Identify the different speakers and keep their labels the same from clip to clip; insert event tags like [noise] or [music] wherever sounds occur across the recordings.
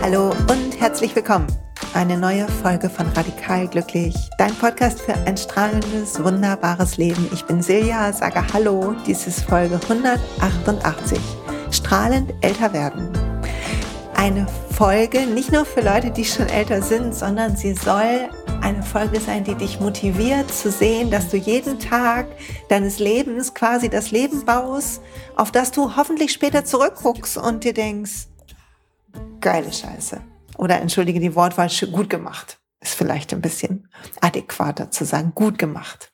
Speaker 1: Hallo und herzlich willkommen. Eine neue Folge von Radikal Glücklich, dein Podcast für ein strahlendes, wunderbares Leben. Ich bin Silja, sage Hallo. Dies ist Folge 188. Strahlend älter werden. Eine Folge nicht nur für Leute, die schon älter sind, sondern sie soll eine Folge sein, die dich motiviert zu sehen, dass du jeden Tag deines Lebens quasi das Leben baust, auf das du hoffentlich später zurückguckst und dir denkst, geile Scheiße. Oder entschuldige die Wortwahl, gut gemacht. Ist vielleicht ein bisschen adäquater zu sagen, gut gemacht.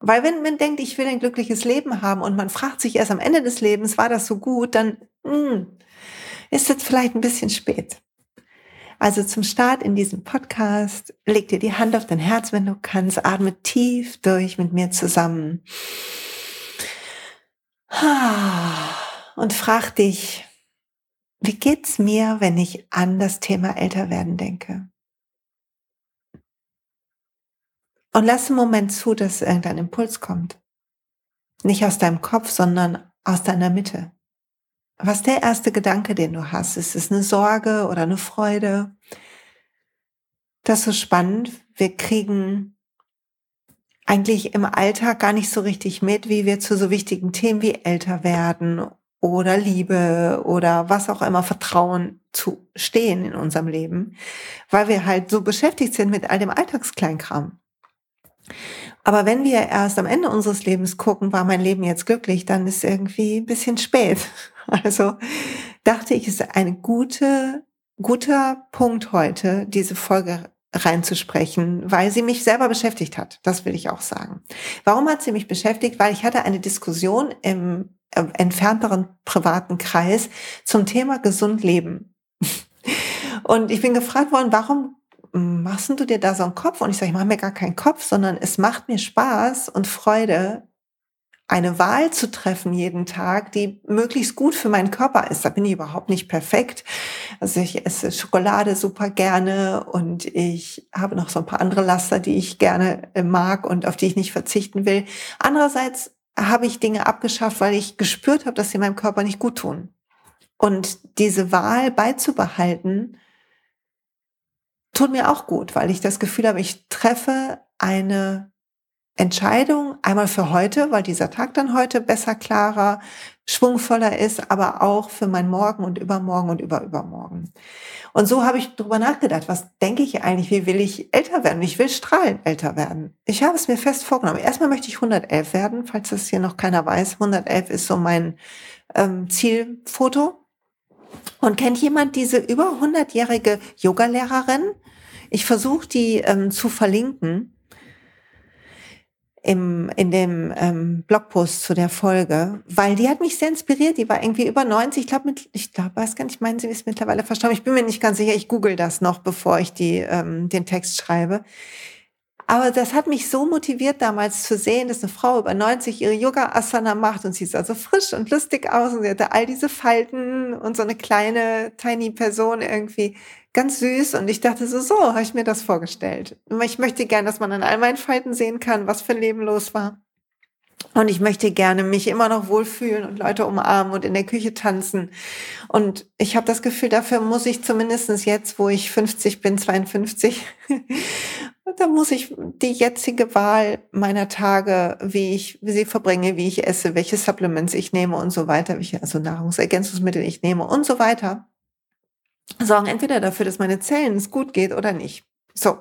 Speaker 1: Weil wenn man denkt, ich will ein glückliches Leben haben und man fragt sich erst am Ende des Lebens, war das so gut, dann mh, hm, ist es vielleicht ein bisschen spät. Also zum Start in diesem Podcast, leg dir die Hand auf dein Herz, wenn du kannst, atme tief durch mit mir zusammen. Und frag dich, wie geht's mir, wenn ich an das Thema Älterwerden denke? Und lass einen Moment zu, dass irgendein Impuls kommt. Nicht aus deinem Kopf, sondern aus deiner Mitte. Was der erste Gedanke, den du hast? Ist es eine Sorge oder eine Freude? Das ist so spannend. Wir kriegen eigentlich im Alltag gar nicht so richtig mit, wie wir zu so wichtigen Themen wie älter werden oder Liebe oder was auch immer Vertrauen zu stehen in unserem Leben, weil wir halt so beschäftigt sind mit all dem Alltagskleinkram. Aber wenn wir erst am Ende unseres Lebens gucken, war mein Leben jetzt glücklich, dann ist irgendwie ein bisschen spät. [laughs] Also dachte ich, ist ein gute, guter Punkt heute, diese Folge reinzusprechen, weil sie mich selber beschäftigt hat. Das will ich auch sagen. Warum hat sie mich beschäftigt? Weil ich hatte eine Diskussion im entfernteren privaten Kreis zum Thema gesund leben. [laughs] Und ich bin gefragt worden, warum machst du dir da so einen Kopf? Und ich sage, ich mache mir gar keinen Kopf, sondern es macht mir Spaß und Freude, eine Wahl zu treffen jeden Tag, die möglichst gut für meinen Körper ist. Da bin ich überhaupt nicht perfekt. Also ich esse Schokolade super gerne und ich habe noch so ein paar andere Laster, die ich gerne äh, mag und auf die ich nicht verzichten will. Andererseits habe ich Dinge abgeschafft, weil ich gespürt habe, dass sie meinem Körper nicht gut tun. Und diese Wahl beizubehalten, tut mir auch gut, weil ich das Gefühl habe, ich treffe eine Entscheidung einmal für heute, weil dieser Tag dann heute besser, klarer, schwungvoller ist, aber auch für mein Morgen und übermorgen und überübermorgen. Und so habe ich drüber nachgedacht, was denke ich eigentlich, wie will ich älter werden? Ich will strahlend älter werden. Ich habe es mir fest vorgenommen. Erstmal möchte ich 111 werden, falls das hier noch keiner weiß. 111 ist so mein ähm, Zielfoto. Und kennt jemand diese über 100-jährige Yogalehrerin? Ich versuche die ähm, zu verlinken im, in dem ähm, Blogpost zu der Folge, weil die hat mich sehr inspiriert. Die war irgendwie über 90. Ich glaube, ich glaube, weiß gar nicht, meinen sie ist mittlerweile verstorben. Ich bin mir nicht ganz sicher. Ich google das noch, bevor ich die, ähm, den Text schreibe. Aber das hat mich so motiviert damals zu sehen, dass eine Frau über 90 ihre Yoga-Asana macht und sie sah so frisch und lustig aus und sie hatte all diese Falten und so eine kleine, tiny Person irgendwie ganz süß. Und ich dachte so, so habe ich mir das vorgestellt. Ich möchte gern, dass man an all meinen Falten sehen kann, was für ein Leben los war. Und ich möchte gerne mich immer noch wohlfühlen und Leute umarmen und in der Küche tanzen. Und ich habe das Gefühl, dafür muss ich zumindestens jetzt, wo ich 50 bin, 52, [laughs] da muss ich die jetzige Wahl meiner Tage, wie ich sie verbringe, wie ich esse, welche Supplements ich nehme und so weiter, welche also Nahrungsergänzungsmittel ich nehme und so weiter, sorgen entweder dafür, dass meine Zellen es gut geht oder nicht. So.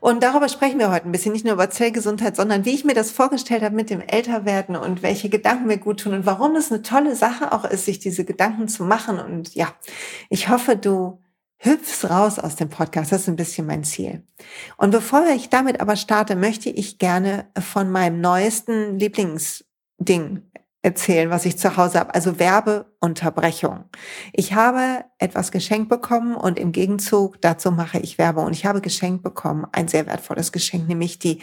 Speaker 1: Und darüber sprechen wir heute ein bisschen, nicht nur über Zellgesundheit, sondern wie ich mir das vorgestellt habe mit dem Älterwerden und welche Gedanken mir gut tun und warum es eine tolle Sache auch ist, sich diese Gedanken zu machen. Und ja, ich hoffe, du hüpfst raus aus dem Podcast. Das ist ein bisschen mein Ziel. Und bevor ich damit aber starte, möchte ich gerne von meinem neuesten Lieblingsding erzählen, was ich zu Hause habe. Also Werbeunterbrechung. Ich habe etwas geschenkt bekommen und im Gegenzug dazu mache ich Werbung. Und ich habe geschenkt bekommen, ein sehr wertvolles Geschenk, nämlich die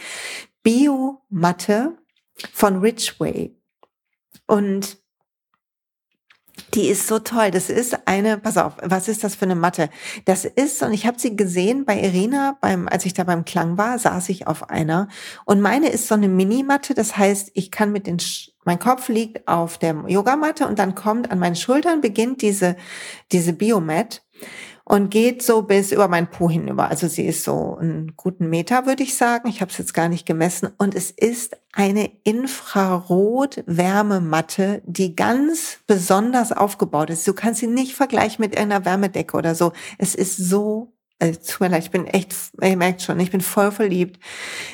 Speaker 1: Biomatte von Richway. Und Die ist so toll. Das ist eine, pass auf, was ist das für eine Matte? Das ist, und ich habe sie gesehen bei Irina, beim, als ich da beim Klang war, saß ich auf einer. Und meine ist so eine Minimatte, das heißt, ich kann mit den, mein Kopf liegt auf der Yogamatte und dann kommt an meinen Schultern, beginnt diese, diese Biomat und geht so bis über mein Po hinüber. Also sie ist so einen guten Meter, würde ich sagen. Ich habe es jetzt gar nicht gemessen. Und es ist eine Infrarot-Wärmematte, die ganz besonders aufgebaut ist. Du kannst sie nicht vergleichen mit einer Wärmedecke oder so. Es ist so also, tut mir leid, ich bin echt, ihr merkt schon, ich bin voll verliebt.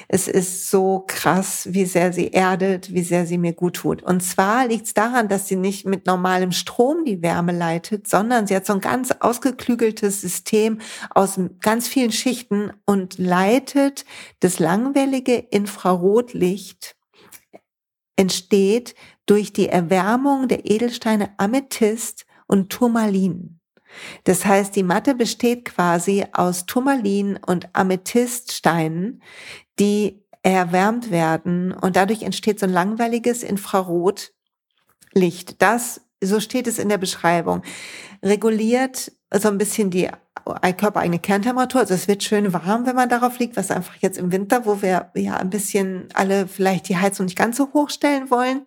Speaker 1: Es ist so krass, wie sehr sie erdet, wie sehr sie mir gut tut. Und zwar liegt es daran, dass sie nicht mit normalem Strom die Wärme leitet, sondern sie hat so ein ganz ausgeklügeltes System aus ganz vielen Schichten und leitet das langwellige Infrarotlicht entsteht durch die Erwärmung der Edelsteine Amethyst und Turmalin. Das heißt, die Matte besteht quasi aus Turmalin und Amethyststeinen, die erwärmt werden und dadurch entsteht so ein langweiliges Infrarotlicht. Das, so steht es in der Beschreibung, reguliert so ein bisschen die körpereigene Kerntemperatur. Also es wird schön warm, wenn man darauf liegt, was einfach jetzt im Winter, wo wir ja ein bisschen alle vielleicht die Heizung nicht ganz so hoch stellen wollen,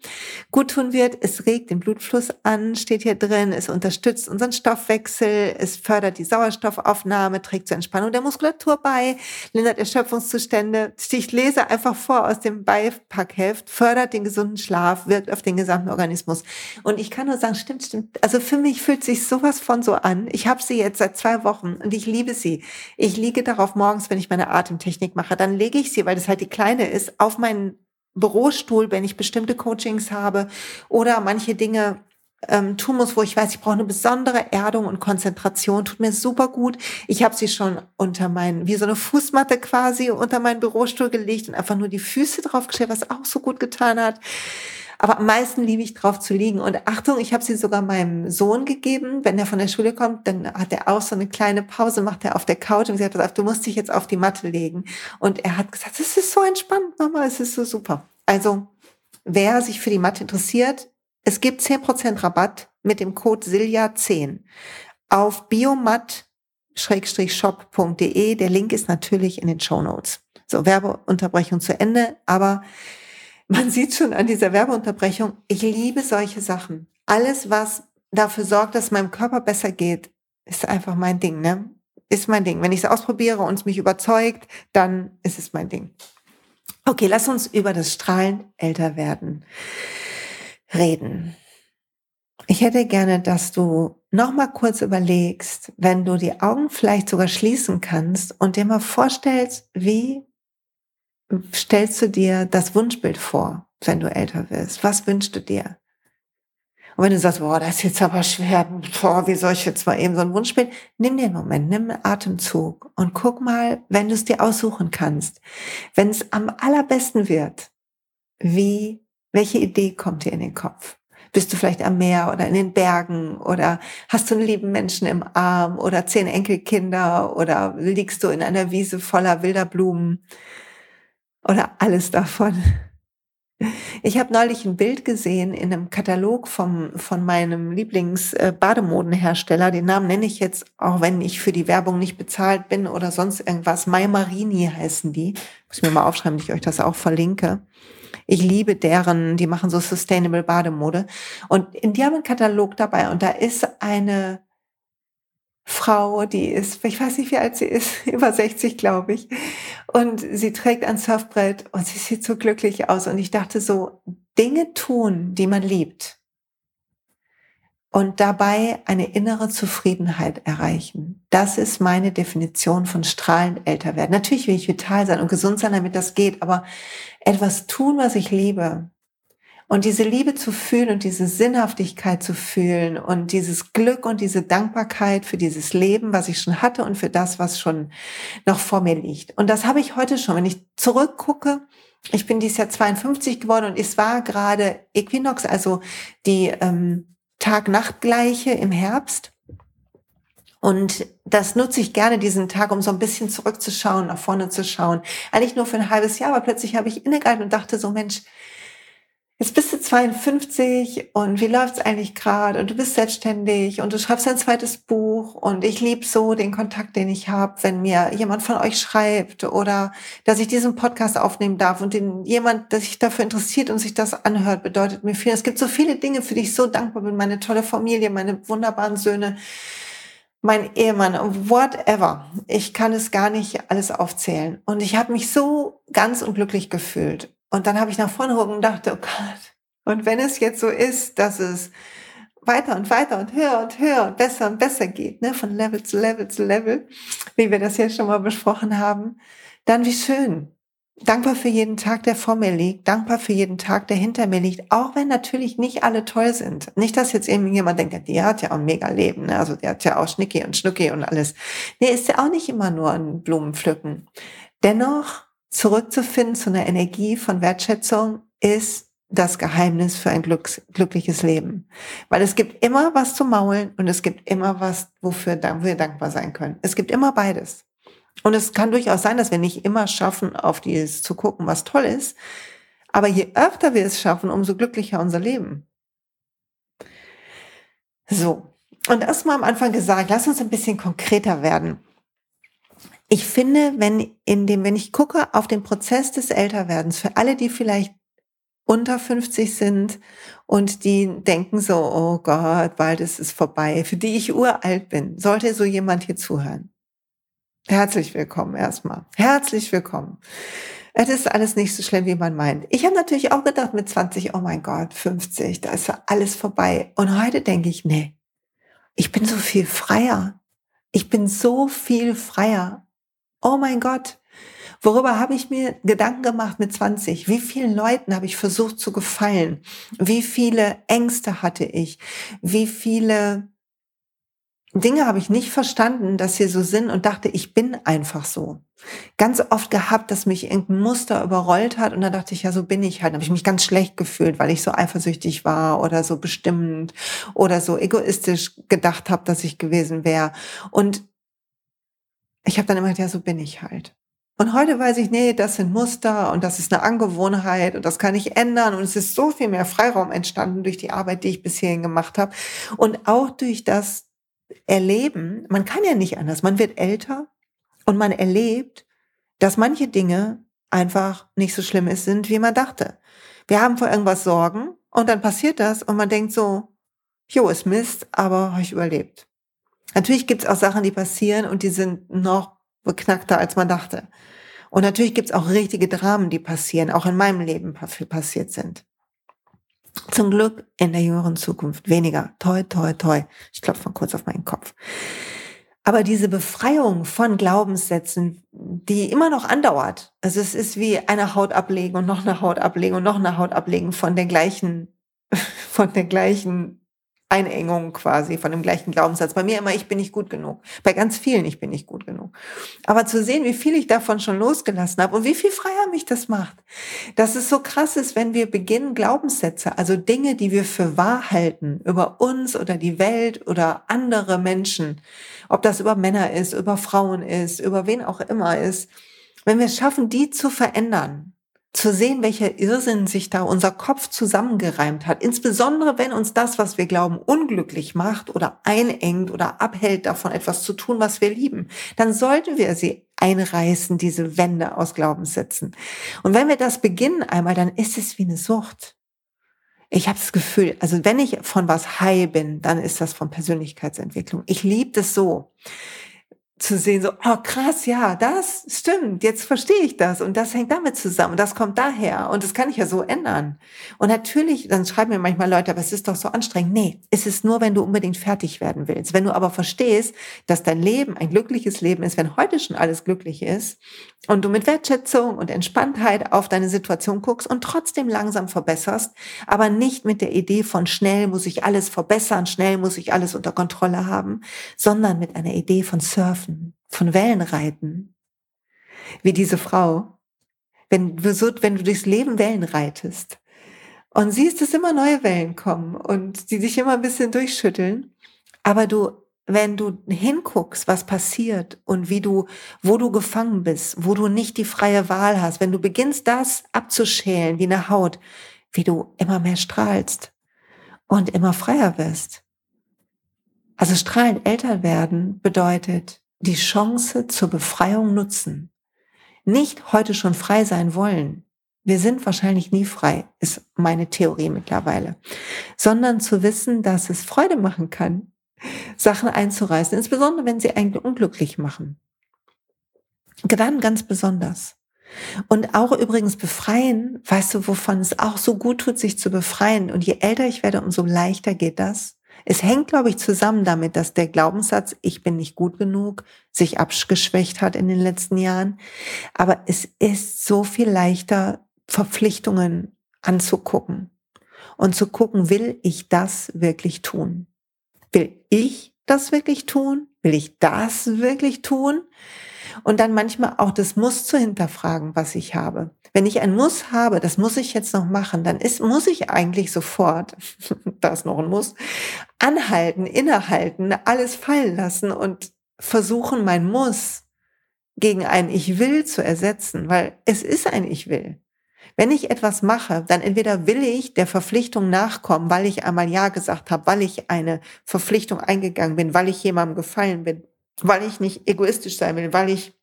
Speaker 1: gut tun wird. Es regt den Blutfluss an, steht hier drin. Es unterstützt unseren Stoffwechsel. Es fördert die Sauerstoffaufnahme, trägt zur Entspannung der Muskulatur bei, lindert Erschöpfungszustände. Ich lese einfach vor aus dem Beipackheft, fördert den gesunden Schlaf, wirkt auf den gesamten Organismus. Und ich kann nur sagen, stimmt, stimmt. Also für mich fühlt sich sowas von so an. Ich habe sie jetzt seit zwei Wochen Wochen und ich liebe sie. Ich liege darauf morgens, wenn ich meine Atemtechnik mache, dann lege ich sie, weil das halt die kleine ist, auf meinen Bürostuhl, wenn ich bestimmte Coachings habe oder manche Dinge ähm, tun muss, wo ich weiß, ich brauche eine besondere Erdung und Konzentration, tut mir super gut. Ich habe sie schon unter meinen, wie so eine Fußmatte quasi unter meinen Bürostuhl gelegt und einfach nur die Füße draufgestellt, was auch so gut getan hat. Aber am meisten liebe ich drauf zu liegen. Und Achtung, ich habe sie sogar meinem Sohn gegeben. Wenn er von der Schule kommt, dann hat er auch so eine kleine Pause, macht er auf der Couch und gesagt, pass auf, du musst dich jetzt auf die Matte legen. Und er hat gesagt, es ist so entspannt, Mama, es ist so super. Also, wer sich für die Matte interessiert, es gibt 10% Rabatt mit dem Code SILJA10 auf biomat-shop.de. Der Link ist natürlich in den Show Notes. So, Werbeunterbrechung zu Ende, aber man sieht schon an dieser Werbeunterbrechung, ich liebe solche Sachen. Alles, was dafür sorgt, dass meinem Körper besser geht, ist einfach mein Ding, ne? Ist mein Ding. Wenn ich es ausprobiere und es mich überzeugt, dann ist es mein Ding. Okay, lass uns über das Strahlen älter werden reden. Ich hätte gerne, dass du noch mal kurz überlegst, wenn du die Augen vielleicht sogar schließen kannst und dir mal vorstellst, wie stellst du dir das Wunschbild vor, wenn du älter wirst? Was wünschst du dir? Und wenn du sagst, boah, das ist jetzt aber schwer, boah, wie soll ich jetzt mal eben so ein Wunschbild? Nimm dir einen Moment, nimm einen Atemzug und guck mal, wenn du es dir aussuchen kannst, wenn es am allerbesten wird, wie, welche Idee kommt dir in den Kopf? Bist du vielleicht am Meer oder in den Bergen oder hast du einen lieben Menschen im Arm oder zehn Enkelkinder oder liegst du in einer Wiese voller wilder Blumen? Oder alles davon. Ich habe neulich ein Bild gesehen in einem Katalog vom, von meinem Lieblings-Bademodenhersteller. Äh, Den Namen nenne ich jetzt, auch wenn ich für die Werbung nicht bezahlt bin oder sonst irgendwas. Mai Marini heißen die. Muss ich mir mal aufschreiben, dass ich euch das auch verlinke. Ich liebe deren, die machen so Sustainable Bademode. Und die haben einen Katalog dabei und da ist eine Frau, die ist, ich weiß nicht, wie alt sie ist, [laughs] über 60, glaube ich. Und sie trägt ein Surfbrett und sie sieht so glücklich aus. Und ich dachte so, Dinge tun, die man liebt. Und dabei eine innere Zufriedenheit erreichen. Das ist meine Definition von strahlend älter werden. Natürlich will ich vital sein und gesund sein, damit das geht, aber etwas tun, was ich liebe, und diese Liebe zu fühlen und diese Sinnhaftigkeit zu fühlen und dieses Glück und diese Dankbarkeit für dieses Leben, was ich schon hatte und für das, was schon noch vor mir liegt. Und das habe ich heute schon. Wenn ich zurückgucke, ich bin dieses Jahr 52 geworden und es war gerade Äquinox, also die ähm, Tag-Nacht-Gleiche im Herbst. Und das nutze ich gerne, diesen Tag, um so ein bisschen zurückzuschauen, nach vorne zu schauen. Eigentlich nur für ein halbes Jahr, aber plötzlich habe ich innegehalten und dachte so, Mensch, jetzt bist du 52 und wie läuft's eigentlich gerade und du bist selbstständig und du schreibst ein zweites Buch und ich lieb so den Kontakt, den ich habe, wenn mir jemand von euch schreibt oder dass ich diesen Podcast aufnehmen darf und den jemand, der sich dafür interessiert und sich das anhört, bedeutet mir viel. Es gibt so viele Dinge, für die ich so dankbar bin, meine tolle Familie, meine wunderbaren Söhne, mein Ehemann, whatever. Ich kann es gar nicht alles aufzählen. Und ich habe mich so ganz unglücklich gefühlt. Und dann habe ich nach vorne geguckt und dachte, oh Gott. Und wenn es jetzt so ist, dass es weiter und weiter und höher und höher und besser und besser geht, ne, von Level zu Level zu Level, wie wir das jetzt schon mal besprochen haben, dann wie schön. Dankbar für jeden Tag, der vor mir liegt, dankbar für jeden Tag, der hinter mir liegt, auch wenn natürlich nicht alle toll sind. Nicht, dass jetzt irgendjemand denkt, die hat ja auch ein mega Leben, ne? also der hat ja auch Schnicki und Schnucki und alles. Nee, ist ja auch nicht immer nur ein Blumenpflücken. Dennoch zurückzufinden zu einer Energie von Wertschätzung ist das Geheimnis für ein glücks, glückliches Leben. Weil es gibt immer was zu maulen und es gibt immer was, wofür wir dankbar sein können. Es gibt immer beides. Und es kann durchaus sein, dass wir nicht immer schaffen, auf dieses zu gucken, was toll ist. Aber je öfter wir es schaffen, umso glücklicher unser Leben. So. Und erstmal am Anfang gesagt, lass uns ein bisschen konkreter werden ich finde, wenn in dem, wenn ich gucke auf den Prozess des Älterwerdens, für alle, die vielleicht unter 50 sind und die denken so, oh Gott, bald ist es vorbei, für die ich uralt bin, sollte so jemand hier zuhören. Herzlich willkommen erstmal. Herzlich willkommen. Es ist alles nicht so schlimm, wie man meint. Ich habe natürlich auch gedacht mit 20, oh mein Gott, 50, da ist alles vorbei. Und heute denke ich, nee, ich bin so viel freier. Ich bin so viel freier oh mein Gott, worüber habe ich mir Gedanken gemacht mit 20? Wie vielen Leuten habe ich versucht zu gefallen? Wie viele Ängste hatte ich? Wie viele Dinge habe ich nicht verstanden, dass sie so sind und dachte, ich bin einfach so. Ganz oft gehabt, dass mich irgendein Muster überrollt hat und dann dachte ich, ja, so bin ich halt. Dann habe ich mich ganz schlecht gefühlt, weil ich so eifersüchtig war oder so bestimmend oder so egoistisch gedacht habe, dass ich gewesen wäre. Und ich habe dann immer gedacht, ja, so bin ich halt. Und heute weiß ich, nee, das sind Muster und das ist eine Angewohnheit und das kann ich ändern. Und es ist so viel mehr Freiraum entstanden durch die Arbeit, die ich bisher gemacht habe. Und auch durch das Erleben, man kann ja nicht anders, man wird älter und man erlebt, dass manche Dinge einfach nicht so schlimm sind, wie man dachte. Wir haben vor irgendwas Sorgen und dann passiert das und man denkt so, jo, ist Mist, aber habe ich überlebt. Natürlich gibt es auch Sachen, die passieren und die sind noch beknackter, als man dachte. Und natürlich gibt es auch richtige Dramen, die passieren, auch in meinem Leben passiert sind. Zum Glück in der jüngeren Zukunft weniger. Toi, toi, toi. Ich klopfe mal kurz auf meinen Kopf. Aber diese Befreiung von Glaubenssätzen, die immer noch andauert. Also es ist wie eine Haut ablegen und noch eine Haut ablegen und noch eine Haut ablegen von der gleichen, [laughs] von der gleichen Einengung quasi von dem gleichen Glaubenssatz. Bei mir immer, ich bin nicht gut genug. Bei ganz vielen, ich bin nicht gut genug. Aber zu sehen, wie viel ich davon schon losgelassen habe und wie viel freier mich das macht. Dass es so krass ist, wenn wir beginnen, Glaubenssätze, also Dinge, die wir für wahr halten, über uns oder die Welt oder andere Menschen, ob das über Männer ist, über Frauen ist, über wen auch immer ist, wenn wir es schaffen, die zu verändern, zu sehen, welcher Irrsinn sich da unser Kopf zusammengereimt hat. Insbesondere wenn uns das, was wir glauben, unglücklich macht oder einengt oder abhält davon etwas zu tun, was wir lieben, dann sollten wir sie einreißen, diese Wände aus Glaubenssätzen. Und wenn wir das beginnen einmal, dann ist es wie eine Sucht. Ich habe das Gefühl, also wenn ich von was high bin, dann ist das von Persönlichkeitsentwicklung. Ich liebe das so zu sehen, so, oh krass, ja, das stimmt, jetzt verstehe ich das und das hängt damit zusammen, das kommt daher und das kann ich ja so ändern. Und natürlich, dann schreiben mir manchmal Leute, aber es ist doch so anstrengend. Nee, es ist nur, wenn du unbedingt fertig werden willst. Wenn du aber verstehst, dass dein Leben ein glückliches Leben ist, wenn heute schon alles glücklich ist und du mit Wertschätzung und Entspanntheit auf deine Situation guckst und trotzdem langsam verbesserst, aber nicht mit der Idee von schnell muss ich alles verbessern, schnell muss ich alles unter Kontrolle haben, sondern mit einer Idee von Surfen Surfen, von Wellenreiten. Wie diese Frau. Wenn du, so, wenn du durchs Leben Wellen reitest und siehst, dass immer neue Wellen kommen und die dich immer ein bisschen durchschütteln, aber du wenn du hinguckst, was passiert und wie du, wo du gefangen bist, wo du nicht die freie Wahl hast, wenn du beginnst, das abzuschälen wie eine Haut, wie du immer mehr strahlst und immer freier wirst. Also strahlend älter werden bedeutet die Chance zur Befreiung nutzen. Nicht heute schon frei sein wollen. Wir sind wahrscheinlich nie frei, ist meine Theorie mittlerweile. Sondern zu wissen, dass es Freude machen kann, Sachen einzureißen, insbesondere wenn sie eigentlich unglücklich machen. Dann ganz besonders. Und auch übrigens befreien, weißt du, wovon es auch so gut tut, sich zu befreien. Und je älter ich werde, umso leichter geht das. Es hängt, glaube ich, zusammen damit, dass der Glaubenssatz, ich bin nicht gut genug, sich abgeschwächt hat in den letzten Jahren. Aber es ist so viel leichter, Verpflichtungen anzugucken und zu gucken, will ich das wirklich tun? Will ich das wirklich tun? Will ich das wirklich tun? Und dann manchmal auch das Muss zu hinterfragen, was ich habe. Wenn ich ein Muss habe, das muss ich jetzt noch machen, dann ist, muss ich eigentlich sofort, [laughs] da ist noch ein Muss, anhalten, innehalten, alles fallen lassen und versuchen, mein Muss gegen ein Ich will zu ersetzen, weil es ist ein Ich will. Wenn ich etwas mache, dann entweder will ich der Verpflichtung nachkommen, weil ich einmal Ja gesagt habe, weil ich eine Verpflichtung eingegangen bin, weil ich jemandem gefallen bin, weil ich nicht egoistisch sein will, weil ich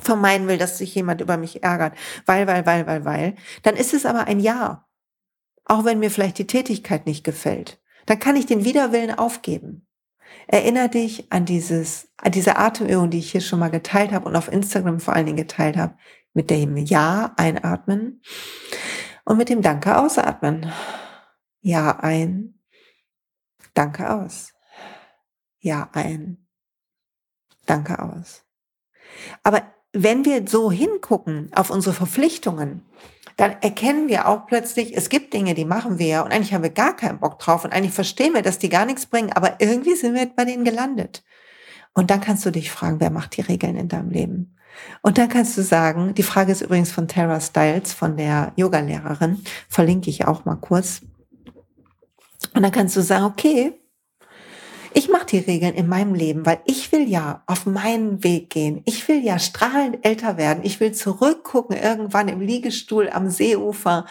Speaker 1: vermeiden will, dass sich jemand über mich ärgert, weil, weil, weil, weil, weil, dann ist es aber ein Ja. Auch wenn mir vielleicht die Tätigkeit nicht gefällt, dann kann ich den Widerwillen aufgeben. Erinner dich an dieses, an diese Atemübung, die ich hier schon mal geteilt habe und auf Instagram vor allen Dingen geteilt habe, mit dem Ja einatmen und mit dem Danke ausatmen. Ja ein, Danke aus. Ja ein, Danke aus. Aber wenn wir so hingucken auf unsere Verpflichtungen, dann erkennen wir auch plötzlich, es gibt Dinge, die machen wir ja und eigentlich haben wir gar keinen Bock drauf und eigentlich verstehen wir, dass die gar nichts bringen, aber irgendwie sind wir bei denen gelandet. Und dann kannst du dich fragen, wer macht die Regeln in deinem Leben? Und dann kannst du sagen, die Frage ist übrigens von Tara Stiles, von der Yogalehrerin, verlinke ich auch mal kurz. Und dann kannst du sagen, okay, ich mache die Regeln in meinem Leben, weil ich will ja auf meinen Weg gehen. Ich will ja strahlend älter werden. Ich will zurückgucken irgendwann im Liegestuhl am Seeufer,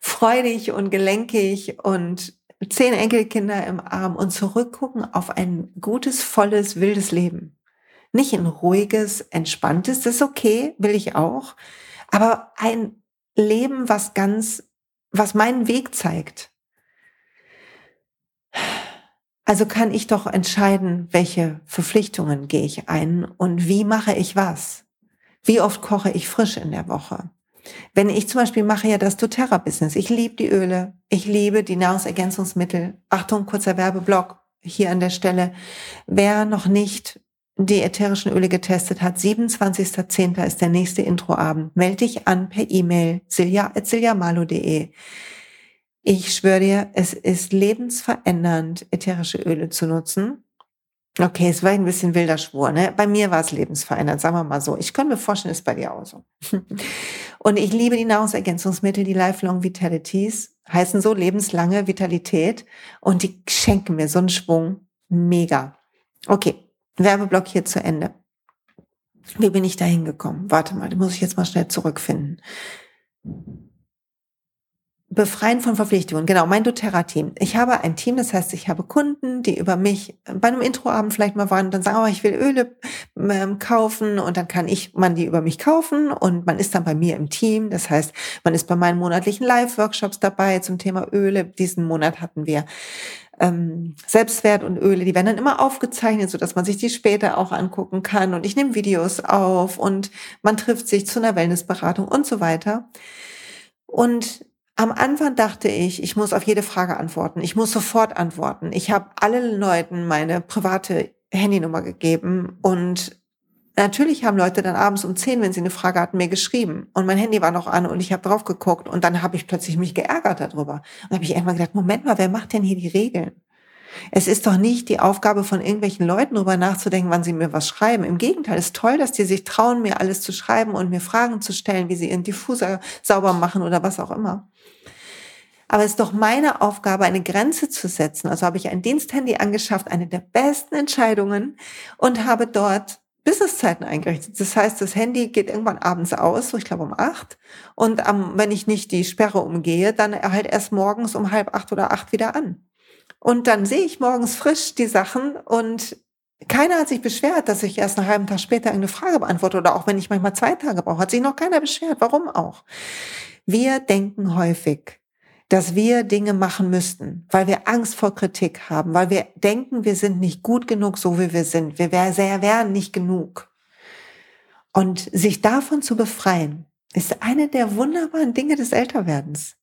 Speaker 1: freudig und gelenkig und zehn Enkelkinder im Arm und zurückgucken auf ein gutes, volles, wildes Leben. Nicht ein ruhiges, entspanntes, das ist okay, will ich auch, aber ein Leben, was ganz, was meinen Weg zeigt. Also kann ich doch entscheiden, welche Verpflichtungen gehe ich ein und wie mache ich was. Wie oft koche ich frisch in der Woche? Wenn ich zum Beispiel mache ja das doTERRA-Business. Ich liebe die Öle, ich liebe die Nahrungsergänzungsmittel. Achtung, kurzer Werbeblock hier an der Stelle. Wer noch nicht die ätherischen Öle getestet hat, 27.10. ist der nächste Introabend. Melde dich an per E-Mail silja.siljamalo.de. Ich schwöre dir, es ist lebensverändernd, ätherische Öle zu nutzen. Okay, es war ein bisschen wilder Schwur. Ne? Bei mir war es lebensverändernd, sagen wir mal so. Ich könnte mir vorstellen, es ist bei dir auch so. [laughs] Und ich liebe die Nahrungsergänzungsmittel, die Lifelong Vitalities, heißen so lebenslange Vitalität. Und die schenken mir so einen Schwung. Mega. Okay, Werbeblock hier zu Ende. Wie bin ich da hingekommen? Warte mal, da muss ich jetzt mal schnell zurückfinden. Befreien von Verpflichtungen. Genau, mein doTERRA-Team. Ich habe ein Team, das heißt, ich habe Kunden, die über mich bei einem Introabend vielleicht mal waren und dann sagen, oh, ich will Öle ähm, kaufen und dann kann ich man die über mich kaufen und man ist dann bei mir im Team. Das heißt, man ist bei meinen monatlichen Live-Workshops dabei zum Thema Öle. Diesen Monat hatten wir ähm, Selbstwert und Öle, die werden dann immer aufgezeichnet, so dass man sich die später auch angucken kann. Und ich nehme Videos auf und man trifft sich zu einer Wellnessberatung und so weiter. Und am Anfang dachte ich, ich muss auf jede Frage antworten. Ich muss sofort antworten. Ich habe allen Leuten meine private Handynummer gegeben und natürlich haben Leute dann abends um zehn, wenn sie eine Frage hatten, mir geschrieben und mein Handy war noch an und ich habe drauf geguckt und dann habe ich plötzlich mich geärgert darüber. Und habe ich irgendwann gedacht, Moment mal, wer macht denn hier die Regeln? Es ist doch nicht die Aufgabe von irgendwelchen Leuten, darüber nachzudenken, wann sie mir was schreiben. Im Gegenteil, es ist toll, dass die sich trauen, mir alles zu schreiben und mir Fragen zu stellen, wie sie ihren Diffuser sauber machen oder was auch immer. Aber es ist doch meine Aufgabe, eine Grenze zu setzen. Also habe ich ein Diensthandy angeschafft, eine der besten Entscheidungen und habe dort Businesszeiten eingerichtet. Das heißt, das Handy geht irgendwann abends aus, so ich glaube um acht. Und ähm, wenn ich nicht die Sperre umgehe, dann halt erst morgens um halb acht oder acht wieder an. Und dann sehe ich morgens frisch die Sachen und keiner hat sich beschwert, dass ich erst einen halben Tag später eine Frage beantworte oder auch wenn ich manchmal zwei Tage brauche, hat sich noch keiner beschwert. Warum auch? Wir denken häufig, dass wir Dinge machen müssten, weil wir Angst vor Kritik haben, weil wir denken, wir sind nicht gut genug, so wie wir sind. Wir wären nicht genug. Und sich davon zu befreien, ist eine der wunderbaren Dinge des Älterwerdens.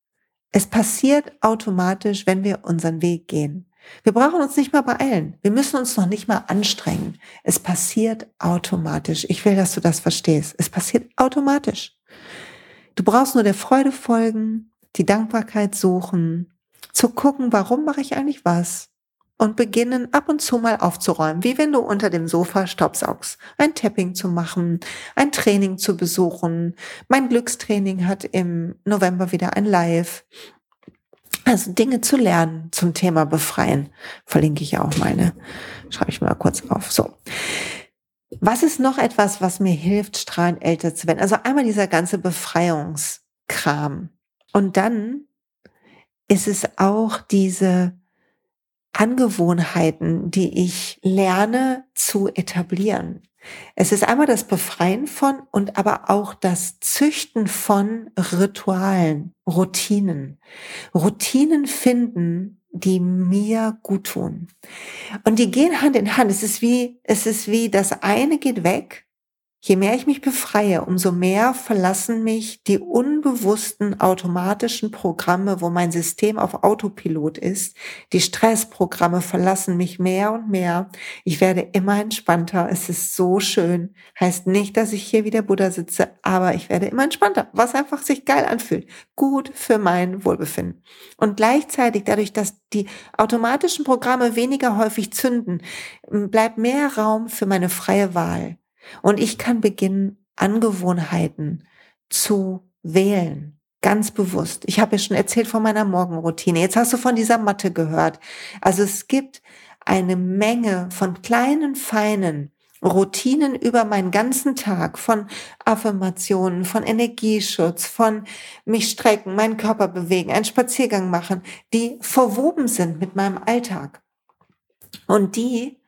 Speaker 1: Es passiert automatisch, wenn wir unseren Weg gehen. Wir brauchen uns nicht mal beeilen. Wir müssen uns noch nicht mal anstrengen. Es passiert automatisch. Ich will, dass du das verstehst. Es passiert automatisch. Du brauchst nur der Freude folgen, die Dankbarkeit suchen, zu gucken, warum mache ich eigentlich was? Und beginnen ab und zu mal aufzuräumen, wie wenn du unter dem Sofa staubsaugst. Ein Tapping zu machen, ein Training zu besuchen. Mein Glückstraining hat im November wieder ein Live. Also Dinge zu lernen zum Thema Befreien. Verlinke ich auch meine. Schreibe ich mal kurz auf. So. Was ist noch etwas, was mir hilft, strahlend älter zu werden? Also einmal dieser ganze Befreiungskram. Und dann ist es auch diese Angewohnheiten, die ich lerne zu etablieren. Es ist einmal das Befreien von und aber auch das Züchten von Ritualen, Routinen. Routinen finden, die mir gut tun. Und die gehen Hand in Hand. Es ist wie, es ist wie das eine geht weg Je mehr ich mich befreie, umso mehr verlassen mich die unbewussten automatischen Programme, wo mein System auf Autopilot ist. Die Stressprogramme verlassen mich mehr und mehr. Ich werde immer entspannter. Es ist so schön. Heißt nicht, dass ich hier wie der Buddha sitze, aber ich werde immer entspannter, was einfach sich geil anfühlt. Gut für mein Wohlbefinden. Und gleichzeitig dadurch, dass die automatischen Programme weniger häufig zünden, bleibt mehr Raum für meine freie Wahl. Und ich kann beginnen, Angewohnheiten zu wählen. Ganz bewusst. Ich habe ja schon erzählt von meiner Morgenroutine. Jetzt hast du von dieser Matte gehört. Also es gibt eine Menge von kleinen, feinen Routinen über meinen ganzen Tag von Affirmationen, von Energieschutz, von mich strecken, meinen Körper bewegen, einen Spaziergang machen, die verwoben sind mit meinem Alltag. Und die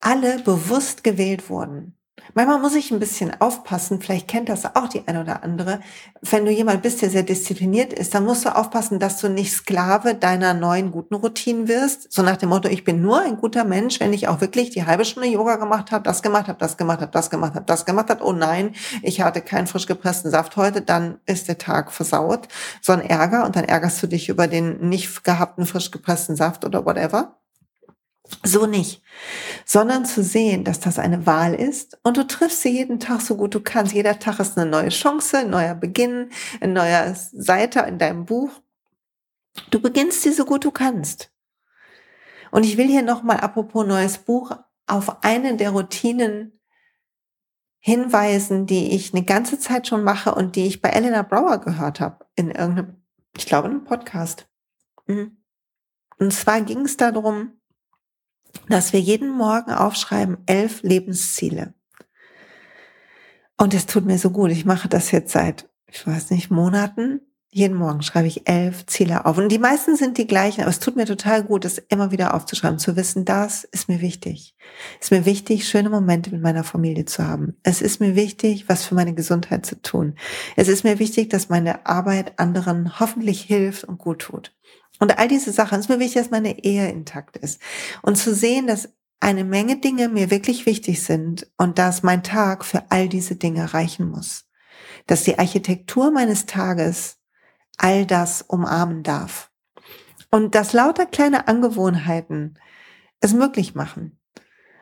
Speaker 1: alle bewusst gewählt wurden. Manchmal muss ich ein bisschen aufpassen, vielleicht kennt das auch die eine oder andere. Wenn du jemand bist, der sehr diszipliniert ist, dann musst du aufpassen, dass du nicht Sklave deiner neuen guten Routinen wirst. So nach dem Motto, ich bin nur ein guter Mensch, wenn ich auch wirklich die halbe Stunde Yoga gemacht habe, das gemacht habe, das gemacht habe, das gemacht habe, das gemacht habe. Oh nein, ich hatte keinen frisch gepressten Saft heute, dann ist der Tag versaut. So ein Ärger und dann ärgerst du dich über den nicht gehabten frisch gepressten Saft oder whatever. So nicht, sondern zu sehen, dass das eine Wahl ist und du triffst sie jeden Tag so gut du kannst. Jeder Tag ist eine neue Chance, ein neuer Beginn, ein neuer Seite in deinem Buch. Du beginnst sie so gut du kannst. Und ich will hier nochmal, apropos neues Buch, auf eine der Routinen hinweisen, die ich eine ganze Zeit schon mache und die ich bei Elena Brower gehört habe in irgendeinem, ich glaube, einem Podcast. Mhm. Und zwar ging es darum, dass wir jeden Morgen aufschreiben, elf Lebensziele. Und es tut mir so gut. Ich mache das jetzt seit, ich weiß nicht, Monaten. Jeden Morgen schreibe ich elf Ziele auf. Und die meisten sind die gleichen, aber es tut mir total gut, das immer wieder aufzuschreiben, zu wissen, das ist mir wichtig. Es ist mir wichtig, schöne Momente mit meiner Familie zu haben. Es ist mir wichtig, was für meine Gesundheit zu tun. Es ist mir wichtig, dass meine Arbeit anderen hoffentlich hilft und gut tut. Und all diese Sachen, es ist mir wichtig, dass meine Ehe intakt ist. Und zu sehen, dass eine Menge Dinge mir wirklich wichtig sind und dass mein Tag für all diese Dinge reichen muss. Dass die Architektur meines Tages all das umarmen darf. Und dass lauter kleine Angewohnheiten es möglich machen.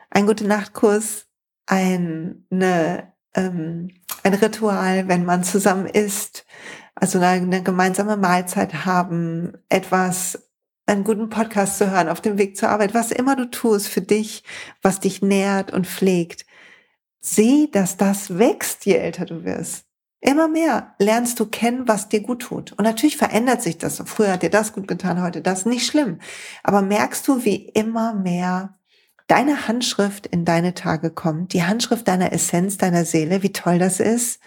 Speaker 1: Ein gute Nachtkurs, ein, eine, ähm, ein Ritual, wenn man zusammen isst, also eine, gemeinsame Mahlzeit haben, etwas, einen guten Podcast zu hören auf dem Weg zur Arbeit, was immer du tust für dich, was dich nährt und pflegt. Sieh, dass das wächst, je älter du wirst. Immer mehr lernst du kennen, was dir gut tut. Und natürlich verändert sich das. Früher hat dir das gut getan, heute das. Nicht schlimm. Aber merkst du, wie immer mehr deine Handschrift in deine Tage kommt, die Handschrift deiner Essenz, deiner Seele, wie toll das ist.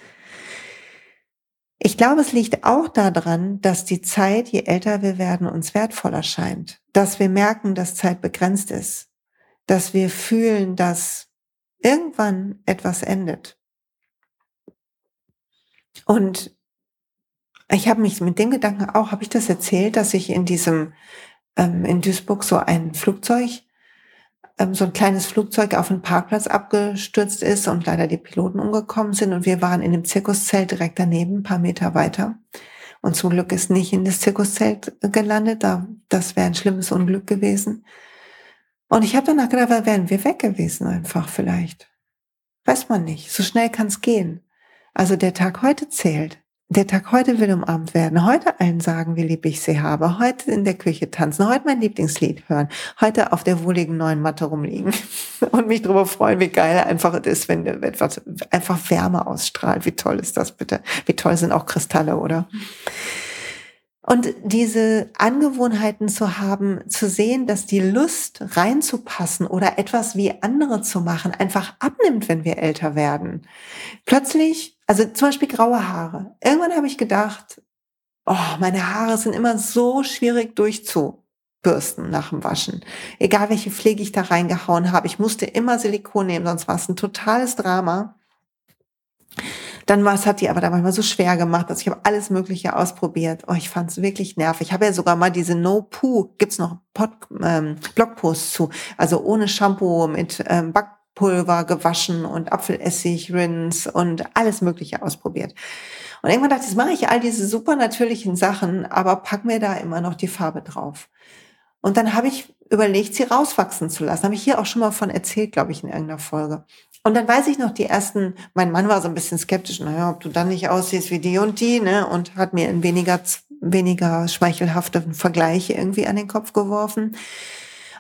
Speaker 1: Ich glaube, es liegt auch daran, dass die Zeit, je älter wir werden, uns wertvoller scheint, dass wir merken, dass Zeit begrenzt ist, dass wir fühlen, dass irgendwann etwas endet. Und ich habe mich mit dem Gedanken auch, habe ich das erzählt, dass ich in diesem, ähm, in Duisburg so ein Flugzeug, so ein kleines Flugzeug auf einen Parkplatz abgestürzt ist und leider die Piloten umgekommen sind und wir waren in dem Zirkuszelt direkt daneben, ein paar Meter weiter. Und zum Glück ist nicht in das Zirkuszelt gelandet, da, das wäre ein schlimmes Unglück gewesen. Und ich habe danach gedacht, wären wir weg gewesen einfach vielleicht. Weiß man nicht. So schnell kann es gehen. Also der Tag heute zählt. Der Tag heute will umarmt werden. Heute allen sagen, wie lieb ich sie habe. Heute in der Küche tanzen. Heute mein Lieblingslied hören. Heute auf der wohligen neuen Matte rumliegen. [laughs] Und mich darüber freuen, wie geil einfach es ist, wenn etwas einfach Wärme ausstrahlt. Wie toll ist das bitte? Wie toll sind auch Kristalle, oder? Und diese Angewohnheiten zu haben, zu sehen, dass die Lust reinzupassen oder etwas wie andere zu machen einfach abnimmt, wenn wir älter werden. Plötzlich, also zum Beispiel graue Haare. Irgendwann habe ich gedacht, oh, meine Haare sind immer so schwierig durchzubürsten nach dem Waschen. Egal welche Pflege ich da reingehauen habe, ich musste immer Silikon nehmen, sonst war es ein totales Drama. Dann war es, hat die aber da manchmal so schwer gemacht, dass ich habe alles Mögliche ausprobiert. Oh, ich fand es wirklich nervig. Ich habe ja sogar mal diese No Poo, gibt's noch Pod, ähm, Blogposts zu, also ohne Shampoo mit ähm, Backpulver gewaschen und Apfelessig, Rins und alles Mögliche ausprobiert. Und irgendwann dachte ich, jetzt mache ich all diese super natürlichen Sachen, aber pack mir da immer noch die Farbe drauf. Und dann habe ich überlegt, sie rauswachsen zu lassen. Habe ich hier auch schon mal von erzählt, glaube ich, in irgendeiner Folge. Und dann weiß ich noch, die ersten, mein Mann war so ein bisschen skeptisch, naja, ob du dann nicht aussiehst wie die und die, ne, und hat mir in weniger, weniger schmeichelhaften Vergleich irgendwie an den Kopf geworfen.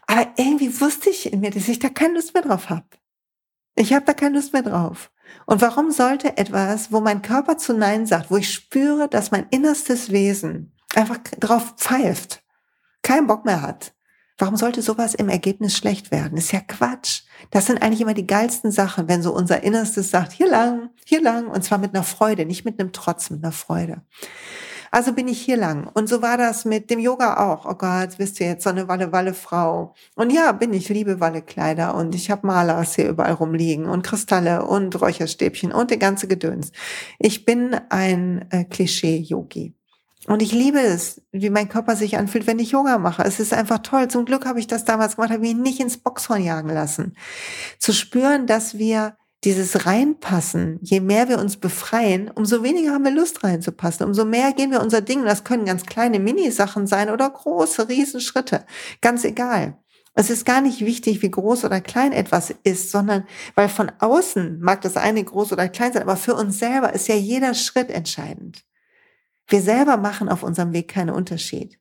Speaker 1: Aber irgendwie wusste ich in mir, dass ich da keine Lust mehr drauf habe. Ich habe da keine Lust mehr drauf. Und warum sollte etwas, wo mein Körper zu Nein sagt, wo ich spüre, dass mein innerstes Wesen einfach drauf pfeift, keinen Bock mehr hat, Warum sollte sowas im Ergebnis schlecht werden? Ist ja Quatsch. Das sind eigentlich immer die geilsten Sachen, wenn so unser Innerstes sagt, hier lang, hier lang, und zwar mit einer Freude, nicht mit einem Trotz, mit einer Freude. Also bin ich hier lang. Und so war das mit dem Yoga auch. Oh Gott, bist du jetzt so eine Walle-Walle-Frau. Und ja, bin ich, liebe Walle-Kleider und ich habe Malers hier überall rumliegen und Kristalle und Räucherstäbchen und der ganze Gedöns. Ich bin ein äh, Klischee-Yogi. Und ich liebe es, wie mein Körper sich anfühlt, wenn ich Yoga mache. Es ist einfach toll. Zum Glück habe ich das damals gemacht, habe mich nicht ins Boxhorn jagen lassen. Zu spüren, dass wir dieses Reinpassen, je mehr wir uns befreien, umso weniger haben wir Lust reinzupassen, umso mehr gehen wir unser Ding. Das können ganz kleine Minisachen sein oder große Riesenschritte. Ganz egal. Es ist gar nicht wichtig, wie groß oder klein etwas ist, sondern weil von außen mag das eine groß oder klein sein, aber für uns selber ist ja jeder Schritt entscheidend. Wir selber machen auf unserem Weg keinen Unterschied.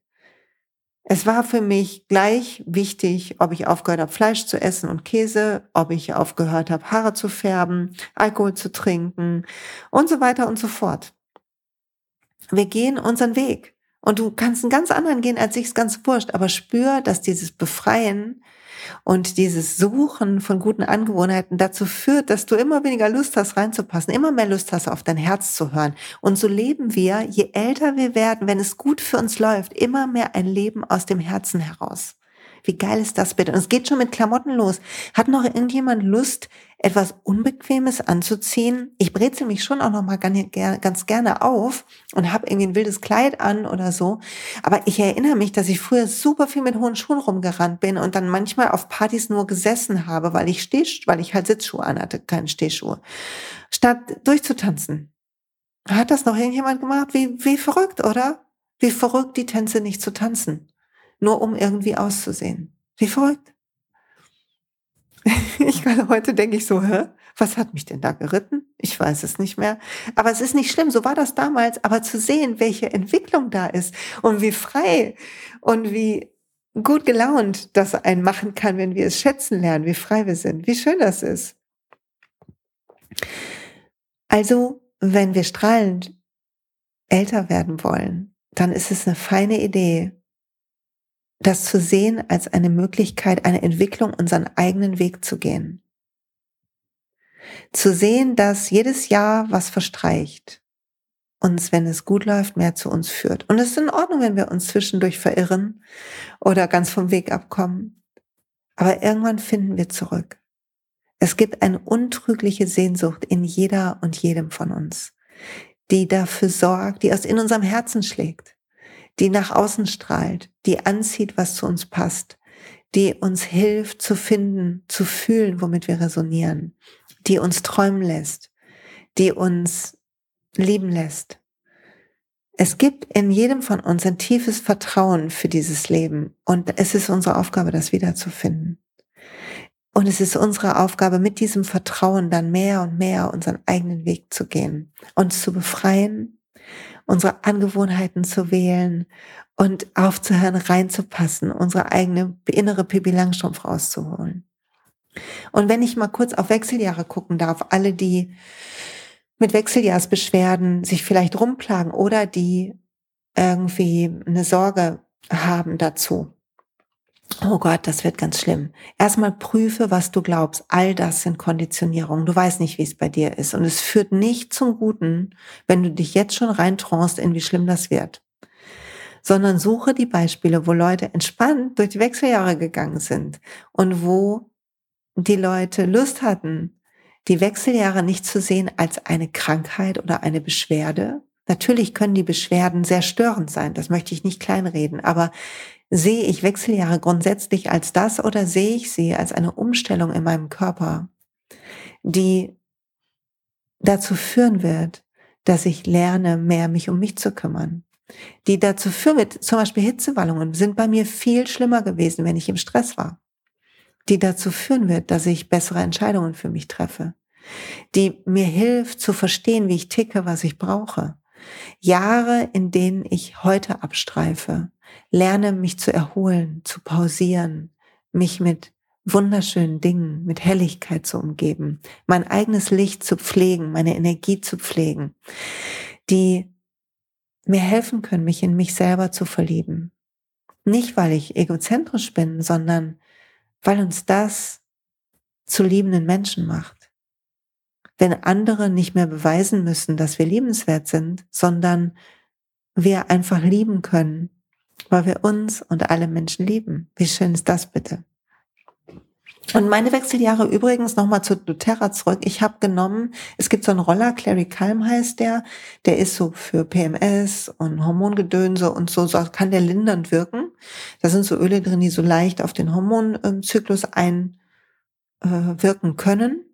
Speaker 1: Es war für mich gleich wichtig, ob ich aufgehört habe, Fleisch zu essen und Käse, ob ich aufgehört habe, Haare zu färben, Alkohol zu trinken und so weiter und so fort. Wir gehen unseren Weg. Und du kannst einen ganz anderen gehen, als ich es ganz wurscht, aber spür, dass dieses Befreien und dieses Suchen von guten Angewohnheiten dazu führt, dass du immer weniger Lust hast, reinzupassen, immer mehr Lust hast, auf dein Herz zu hören. Und so leben wir, je älter wir werden, wenn es gut für uns läuft, immer mehr ein Leben aus dem Herzen heraus. Wie geil ist das bitte? Und es geht schon mit Klamotten los. Hat noch irgendjemand Lust, etwas Unbequemes anzuziehen? Ich brezel mich schon auch noch mal ganz gerne auf und habe irgendwie ein wildes Kleid an oder so. Aber ich erinnere mich, dass ich früher super viel mit hohen Schuhen rumgerannt bin und dann manchmal auf Partys nur gesessen habe, weil ich steh, weil ich halt Sitzschuhe anhatte, keine Stehschuhe, statt durchzutanzen. Hat das noch irgendjemand gemacht? Wie, wie verrückt, oder? Wie verrückt, die Tänze nicht zu tanzen nur um irgendwie auszusehen. Wie verrückt. [laughs] Ich gerade heute denke ich so, hä? Was hat mich denn da geritten? Ich weiß es nicht mehr. Aber es ist nicht schlimm, so war das damals. Aber zu sehen, welche Entwicklung da ist und wie frei und wie gut gelaunt das einen machen kann, wenn wir es schätzen lernen, wie frei wir sind, wie schön das ist. Also, wenn wir strahlend älter werden wollen, dann ist es eine feine Idee, das zu sehen als eine Möglichkeit, eine Entwicklung, unseren eigenen Weg zu gehen. Zu sehen, dass jedes Jahr, was verstreicht, uns, wenn es gut läuft, mehr zu uns führt. Und es ist in Ordnung, wenn wir uns zwischendurch verirren oder ganz vom Weg abkommen. Aber irgendwann finden wir zurück. Es gibt eine untrügliche Sehnsucht in jeder und jedem von uns, die dafür sorgt, die aus in unserem Herzen schlägt, die nach außen strahlt, die anzieht, was zu uns passt, die uns hilft zu finden, zu fühlen, womit wir resonieren, die uns träumen lässt, die uns lieben lässt. Es gibt in jedem von uns ein tiefes Vertrauen für dieses Leben und es ist unsere Aufgabe, das wiederzufinden. Und es ist unsere Aufgabe, mit diesem Vertrauen dann mehr und mehr unseren eigenen Weg zu gehen, uns zu befreien, unsere Angewohnheiten zu wählen und aufzuhören, reinzupassen, unsere eigene innere Pippi Langstrumpf rauszuholen. Und wenn ich mal kurz auf Wechseljahre gucken darf, alle, die mit Wechseljahrsbeschwerden sich vielleicht rumplagen oder die irgendwie eine Sorge haben dazu. Oh Gott, das wird ganz schlimm. Erstmal prüfe, was du glaubst. All das sind Konditionierungen. Du weißt nicht, wie es bei dir ist. Und es führt nicht zum Guten, wenn du dich jetzt schon reintraust, in wie schlimm das wird. Sondern suche die Beispiele, wo Leute entspannt durch die Wechseljahre gegangen sind und wo die Leute Lust hatten, die Wechseljahre nicht zu sehen als eine Krankheit oder eine Beschwerde. Natürlich können die Beschwerden sehr störend sein, das möchte ich nicht kleinreden, aber sehe ich Wechseljahre grundsätzlich als das oder sehe ich sie als eine Umstellung in meinem Körper, die dazu führen wird, dass ich lerne, mehr mich um mich zu kümmern. Die dazu führen wird, zum Beispiel Hitzewallungen sind bei mir viel schlimmer gewesen, wenn ich im Stress war die dazu führen wird, dass ich bessere Entscheidungen für mich treffe, die mir hilft zu verstehen, wie ich ticke, was ich brauche. Jahre, in denen ich heute abstreife, lerne mich zu erholen, zu pausieren, mich mit wunderschönen Dingen, mit Helligkeit zu umgeben, mein eigenes Licht zu pflegen, meine Energie zu pflegen, die mir helfen können, mich in mich selber zu verlieben. Nicht, weil ich egozentrisch bin, sondern weil uns das zu liebenden Menschen macht. Wenn andere nicht mehr beweisen müssen, dass wir liebenswert sind, sondern wir einfach lieben können, weil wir uns und alle Menschen lieben. Wie schön ist das bitte? Und meine Wechseljahre übrigens nochmal zu doTERRA zurück. Ich habe genommen, es gibt so einen Roller, Clary Calm heißt der, der ist so für PMS und Hormongedönse und so, so kann der lindernd wirken. Da sind so Öle drin, die so leicht auf den Hormonzyklus einwirken äh, können.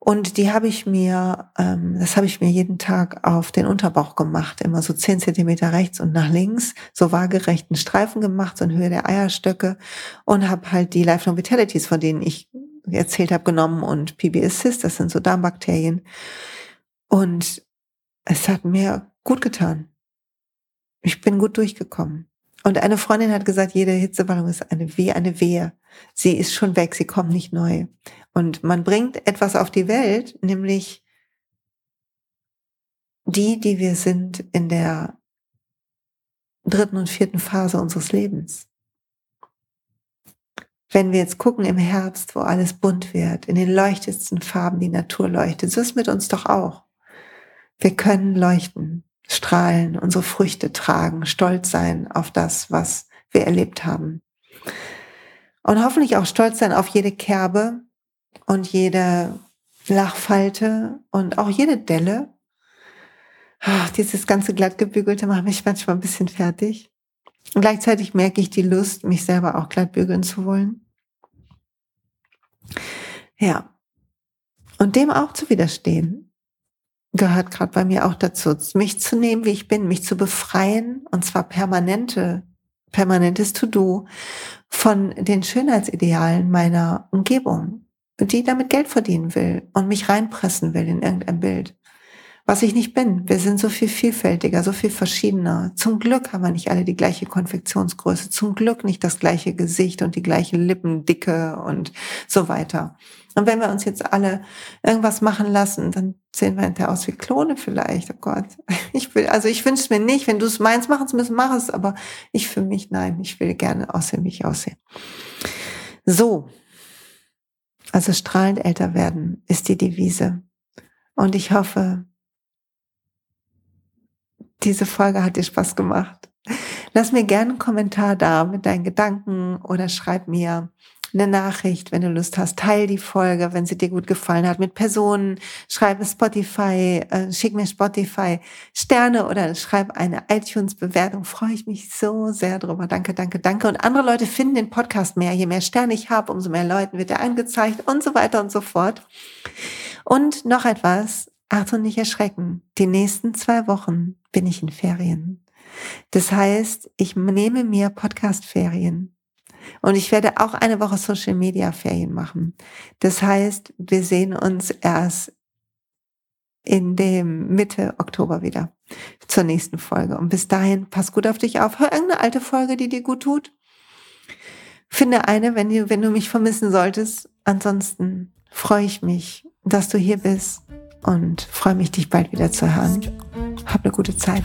Speaker 1: Und die habe ich mir, ähm, das habe ich mir jeden Tag auf den Unterbauch gemacht, immer so zehn Zentimeter rechts und nach links, so waagerechten Streifen gemacht, so in Höhe der Eierstöcke und habe halt die Lifelong Vitalities, von denen ich erzählt habe, genommen und PB Assist, das sind so Darmbakterien. Und es hat mir gut getan. Ich bin gut durchgekommen. Und eine Freundin hat gesagt, jede Hitzeballung ist eine Wehe, eine Wehe. Sie ist schon weg, sie kommt nicht neu. Und man bringt etwas auf die Welt, nämlich die, die wir sind in der dritten und vierten Phase unseres Lebens. Wenn wir jetzt gucken im Herbst, wo alles bunt wird, in den leuchtetsten Farben die Natur leuchtet, so ist mit uns doch auch. Wir können leuchten, strahlen, unsere Früchte tragen, stolz sein auf das, was wir erlebt haben. Und hoffentlich auch stolz sein auf jede Kerbe, und jede Lachfalte und auch jede Delle. Ach, dieses ganze glattgebügelte macht mich manchmal ein bisschen fertig. Und gleichzeitig merke ich die Lust, mich selber auch glatt bügeln zu wollen. Ja. Und dem auch zu widerstehen, gehört gerade bei mir auch dazu, mich zu nehmen, wie ich bin, mich zu befreien, und zwar permanente, permanentes To-Do von den Schönheitsidealen meiner Umgebung die damit Geld verdienen will und mich reinpressen will in irgendein Bild. was ich nicht bin. Wir sind so viel vielfältiger, so viel verschiedener. Zum Glück haben wir nicht alle die gleiche Konfektionsgröße, zum Glück nicht das gleiche Gesicht und die gleiche Lippendicke und so weiter. Und wenn wir uns jetzt alle irgendwas machen lassen, dann sehen wir hinterher aus wie Klone vielleicht. Oh Gott. [laughs] Ich will, also ich wünsche es mir nicht, wenn du es meinst, machen müssen, mach es, aber ich für mich, nein, ich will gerne aussehen, wie ich aussehe. So. Also strahlend älter werden ist die Devise. Und ich hoffe, diese Folge hat dir Spaß gemacht. Lass mir gerne einen Kommentar da mit deinen Gedanken oder schreib mir eine Nachricht, wenn du Lust hast. Teil die Folge, wenn sie dir gut gefallen hat, mit Personen. Schreib Spotify, äh, schick mir Spotify Sterne oder schreib eine iTunes-Bewertung. Freue ich mich so sehr drüber. Danke, danke, danke. Und andere Leute finden den Podcast mehr. Je mehr Sterne ich habe, umso mehr Leuten wird er angezeigt und so weiter und so fort. Und noch etwas. Achtung, nicht erschrecken. Die nächsten zwei Wochen bin ich in Ferien. Das heißt, ich nehme mir Podcast-Ferien. Und ich werde auch eine Woche Social Media Ferien machen. Das heißt, wir sehen uns erst in dem Mitte Oktober wieder zur nächsten Folge. Und bis dahin, pass gut auf dich auf. Hör irgendeine alte Folge, die dir gut tut. Finde eine, wenn du, wenn du mich vermissen solltest. Ansonsten freue ich mich, dass du hier bist und freue mich, dich bald wieder zu hören. Hab eine gute Zeit.